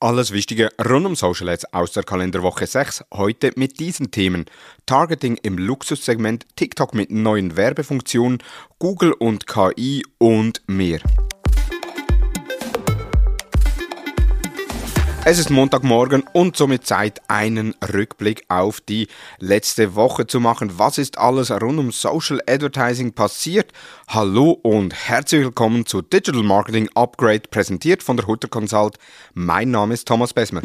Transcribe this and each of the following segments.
Alles Wichtige rund um Social Ads aus der Kalenderwoche 6. Heute mit diesen Themen. Targeting im Luxussegment, TikTok mit neuen Werbefunktionen, Google und KI und mehr. Es ist Montagmorgen und somit Zeit, einen Rückblick auf die letzte Woche zu machen. Was ist alles rund um Social Advertising passiert? Hallo und herzlich willkommen zu Digital Marketing Upgrade, präsentiert von der Hutter Consult. Mein Name ist Thomas Besmer.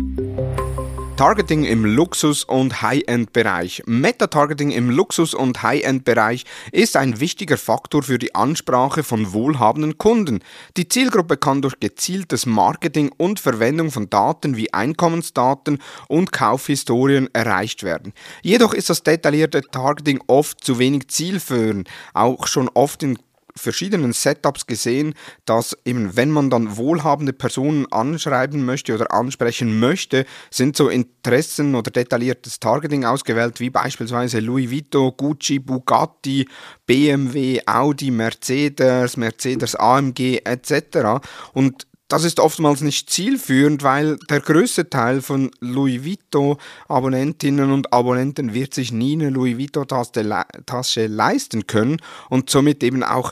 Targeting im Luxus- und High-End-Bereich. Meta-Targeting im Luxus- und High-End-Bereich ist ein wichtiger Faktor für die Ansprache von wohlhabenden Kunden. Die Zielgruppe kann durch gezieltes Marketing und Verwendung von Daten wie Einkommensdaten und Kaufhistorien erreicht werden. Jedoch ist das detaillierte Targeting oft zu wenig zielführend, auch schon oft in verschiedenen Setups gesehen, dass eben, wenn man dann wohlhabende Personen anschreiben möchte oder ansprechen möchte, sind so Interessen oder detailliertes Targeting ausgewählt, wie beispielsweise Louis Vuitton, Gucci, Bugatti, BMW, Audi, Mercedes, Mercedes AMG etc. Und das ist oftmals nicht zielführend, weil der größte Teil von Louis Vuitton Abonnentinnen und Abonnenten wird sich nie eine Louis Vuitton Tasche leisten können und somit eben auch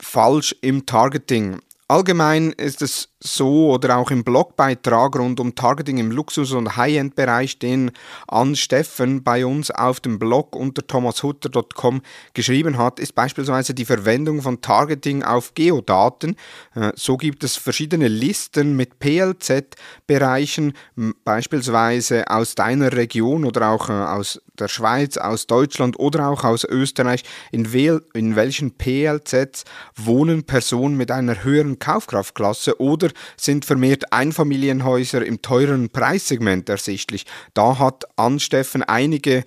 falsch im Targeting. Allgemein ist es so oder auch im Blogbeitrag rund um Targeting im Luxus- und High-End-Bereich, den Ann Steffen bei uns auf dem Blog unter thomashutter.com geschrieben hat, ist beispielsweise die Verwendung von Targeting auf Geodaten. Äh, so gibt es verschiedene Listen mit PLZ-Bereichen, beispielsweise aus deiner Region oder auch äh, aus der Schweiz, aus Deutschland oder auch aus Österreich, in, wel in welchen PLZs wohnen Personen mit einer höheren Kaufkraftklasse oder sind vermehrt Einfamilienhäuser im teuren Preissegment ersichtlich. Da hat Ansteffen einige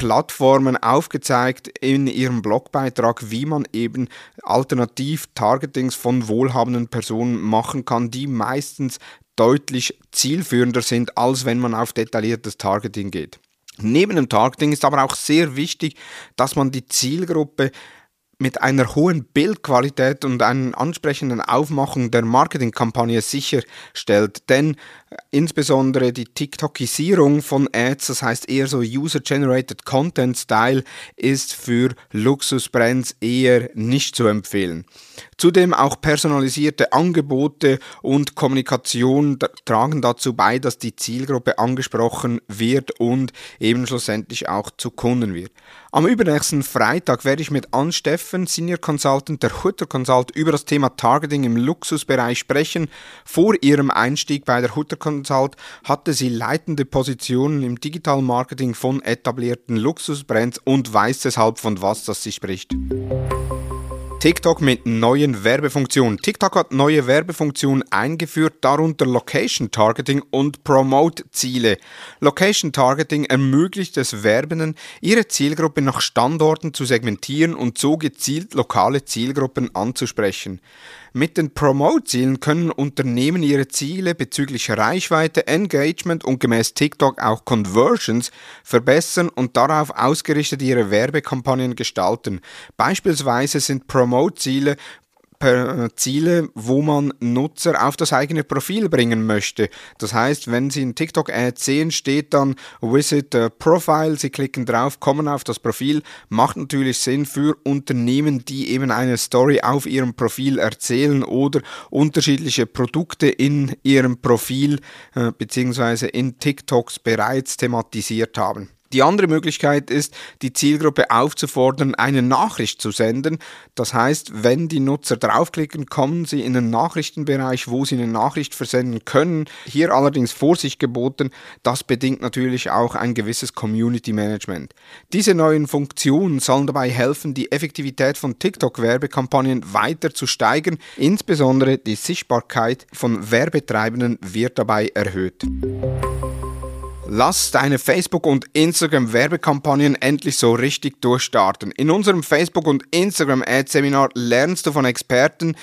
Plattformen aufgezeigt in ihrem Blogbeitrag, wie man eben alternativ Targetings von wohlhabenden Personen machen kann, die meistens deutlich zielführender sind, als wenn man auf detailliertes Targeting geht. Neben dem Targeting ist aber auch sehr wichtig, dass man die Zielgruppe mit einer hohen Bildqualität und einer ansprechenden Aufmachung der Marketingkampagne sicherstellt. Denn insbesondere die TikTokisierung von Ads, das heißt eher so User-Generated Content Style, ist für Luxusbrands eher nicht zu empfehlen. Zudem auch personalisierte Angebote und Kommunikation tragen dazu bei, dass die Zielgruppe angesprochen wird und eben schlussendlich auch zu Kunden wird. Am übernächsten Freitag werde ich mit Ann Steffen, Senior Consultant der Hutter Consult, über das Thema Targeting im Luxusbereich sprechen. Vor ihrem Einstieg bei der Hutter Consult hatte sie leitende Positionen im Digital Marketing von etablierten Luxusbrands und weiß deshalb, von was das sie spricht. TikTok mit neuen Werbefunktionen. TikTok hat neue Werbefunktionen eingeführt, darunter Location Targeting und Promote Ziele. Location Targeting ermöglicht es Werbenden, ihre Zielgruppe nach Standorten zu segmentieren und so gezielt lokale Zielgruppen anzusprechen. Mit den Promote-Zielen können Unternehmen ihre Ziele bezüglich Reichweite, Engagement und gemäß TikTok auch Conversions verbessern und darauf ausgerichtet ihre Werbekampagnen gestalten. Beispielsweise sind Promote-Ziele Ziele, wo man Nutzer auf das eigene Profil bringen möchte. Das heißt, wenn Sie in TikTok-Ad sehen, steht dann Visit Profile, Sie klicken drauf, kommen auf das Profil, macht natürlich Sinn für Unternehmen, die eben eine Story auf ihrem Profil erzählen oder unterschiedliche Produkte in ihrem Profil äh, bzw. in TikToks bereits thematisiert haben. Die andere Möglichkeit ist, die Zielgruppe aufzufordern, eine Nachricht zu senden. Das heißt, wenn die Nutzer draufklicken, kommen sie in den Nachrichtenbereich, wo sie eine Nachricht versenden können. Hier allerdings Vorsicht geboten, das bedingt natürlich auch ein gewisses Community Management. Diese neuen Funktionen sollen dabei helfen, die Effektivität von TikTok-Werbekampagnen weiter zu steigern. Insbesondere die Sichtbarkeit von Werbetreibenden wird dabei erhöht. Lass deine Facebook- und Instagram-Werbekampagnen endlich so richtig durchstarten. In unserem Facebook- und Instagram-Ad-Seminar lernst du von Experten,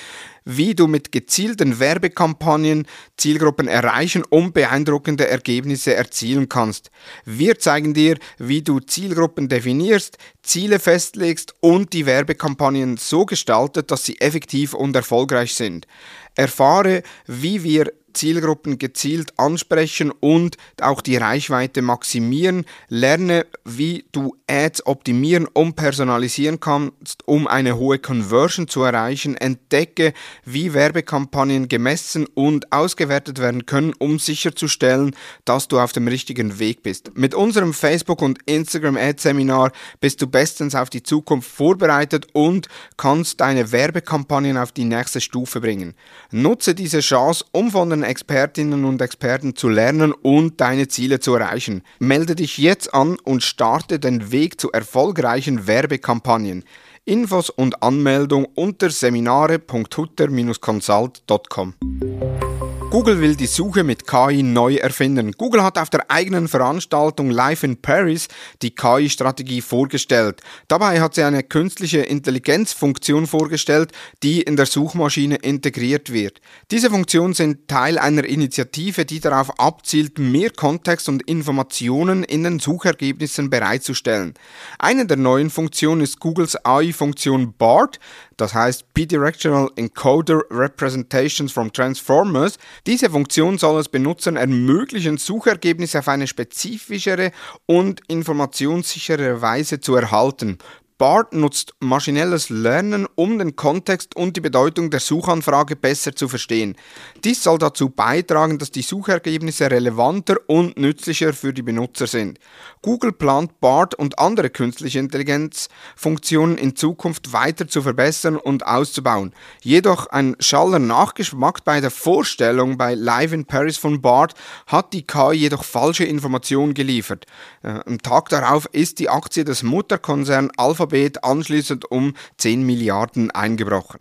wie du mit gezielten Werbekampagnen Zielgruppen erreichen und beeindruckende Ergebnisse erzielen kannst. Wir zeigen dir, wie du Zielgruppen definierst, Ziele festlegst und die Werbekampagnen so gestaltet, dass sie effektiv und erfolgreich sind. Erfahre, wie wir Zielgruppen gezielt ansprechen und auch die Reichweite maximieren. Lerne, wie du Ads optimieren und personalisieren kannst, um eine hohe Conversion zu erreichen. Entdecke, wie Werbekampagnen gemessen und ausgewertet werden können, um sicherzustellen, dass du auf dem richtigen Weg bist. Mit unserem Facebook- und Instagram-Ad-Seminar bist du bestens auf die Zukunft vorbereitet und kannst deine Werbekampagnen auf die nächste Stufe bringen. Nutze diese Chance, um von den Expertinnen und Experten zu lernen und deine Ziele zu erreichen. Melde dich jetzt an und starte den Weg zu erfolgreichen Werbekampagnen. Infos und Anmeldung unter seminare.hutter-consult.com. Google will die Suche mit KI neu erfinden. Google hat auf der eigenen Veranstaltung Live in Paris die KI-Strategie vorgestellt. Dabei hat sie eine künstliche Intelligenzfunktion vorgestellt, die in der Suchmaschine integriert wird. Diese Funktionen sind Teil einer Initiative, die darauf abzielt, mehr Kontext und Informationen in den Suchergebnissen bereitzustellen. Eine der neuen Funktionen ist Googles AI-Funktion BART, das heißt Bidirectional Encoder Representations from Transformers. Diese Funktion soll es Benutzern ermöglichen, Suchergebnisse auf eine spezifischere und informationssichere Weise zu erhalten. BART nutzt maschinelles Lernen, um den Kontext und die Bedeutung der Suchanfrage besser zu verstehen. Dies soll dazu beitragen, dass die Suchergebnisse relevanter und nützlicher für die Benutzer sind. Google plant BART und andere künstliche Intelligenzfunktionen in Zukunft weiter zu verbessern und auszubauen. Jedoch ein schaller Nachgeschmack bei der Vorstellung bei Live in Paris von BART hat die KI jedoch falsche Informationen geliefert. Äh, am Tag darauf ist die Aktie des Mutterkonzerns Alphabet Alphabet anschließend um 10 Milliarden eingebrochen.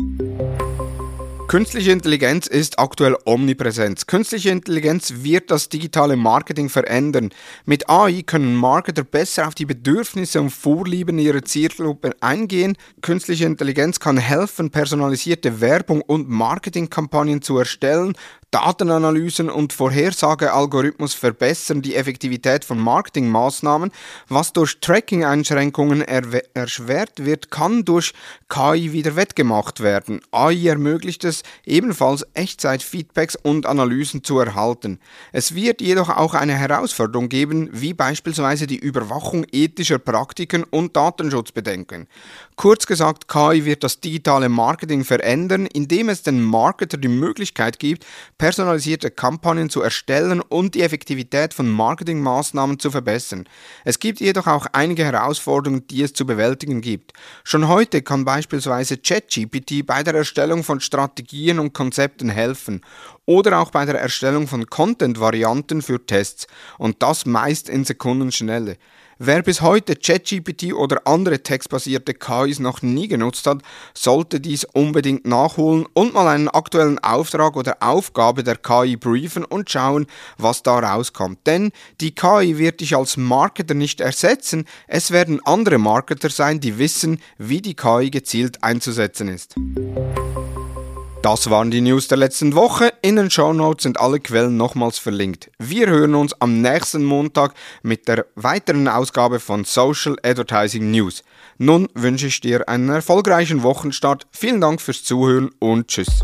Künstliche Intelligenz ist aktuell omnipräsent. Künstliche Intelligenz wird das digitale Marketing verändern. Mit AI können Marketer besser auf die Bedürfnisse und Vorlieben ihrer Zielgruppe eingehen. Künstliche Intelligenz kann helfen, personalisierte Werbung und Marketingkampagnen zu erstellen, Datenanalysen und Vorhersagealgorithmus verbessern die Effektivität von Marketingmaßnahmen. Was durch Tracking-Einschränkungen erschwert wird, kann durch KI wieder wettgemacht werden. AI ermöglicht es ebenfalls Echtzeit-Feedbacks und Analysen zu erhalten. Es wird jedoch auch eine Herausforderung geben, wie beispielsweise die Überwachung ethischer Praktiken und Datenschutzbedenken. Kurz gesagt, KI wird das digitale Marketing verändern, indem es den Marketer die Möglichkeit gibt, personalisierte Kampagnen zu erstellen und die Effektivität von Marketingmaßnahmen zu verbessern. Es gibt jedoch auch einige Herausforderungen, die es zu bewältigen gibt. Schon heute kann beispielsweise ChatGPT bei der Erstellung von Strategien und Konzepten helfen oder auch bei der Erstellung von Content-Varianten für Tests und das meist in Sekundenschnelle. Wer bis heute ChatGPT oder andere textbasierte KIs noch nie genutzt hat, sollte dies unbedingt nachholen und mal einen aktuellen Auftrag oder Aufgabe der KI briefen und schauen, was da rauskommt. Denn die KI wird dich als Marketer nicht ersetzen, es werden andere Marketer sein, die wissen, wie die KI gezielt einzusetzen ist. Das waren die News der letzten Woche. In den Show Notes sind alle Quellen nochmals verlinkt. Wir hören uns am nächsten Montag mit der weiteren Ausgabe von Social Advertising News. Nun wünsche ich dir einen erfolgreichen Wochenstart. Vielen Dank fürs Zuhören und tschüss.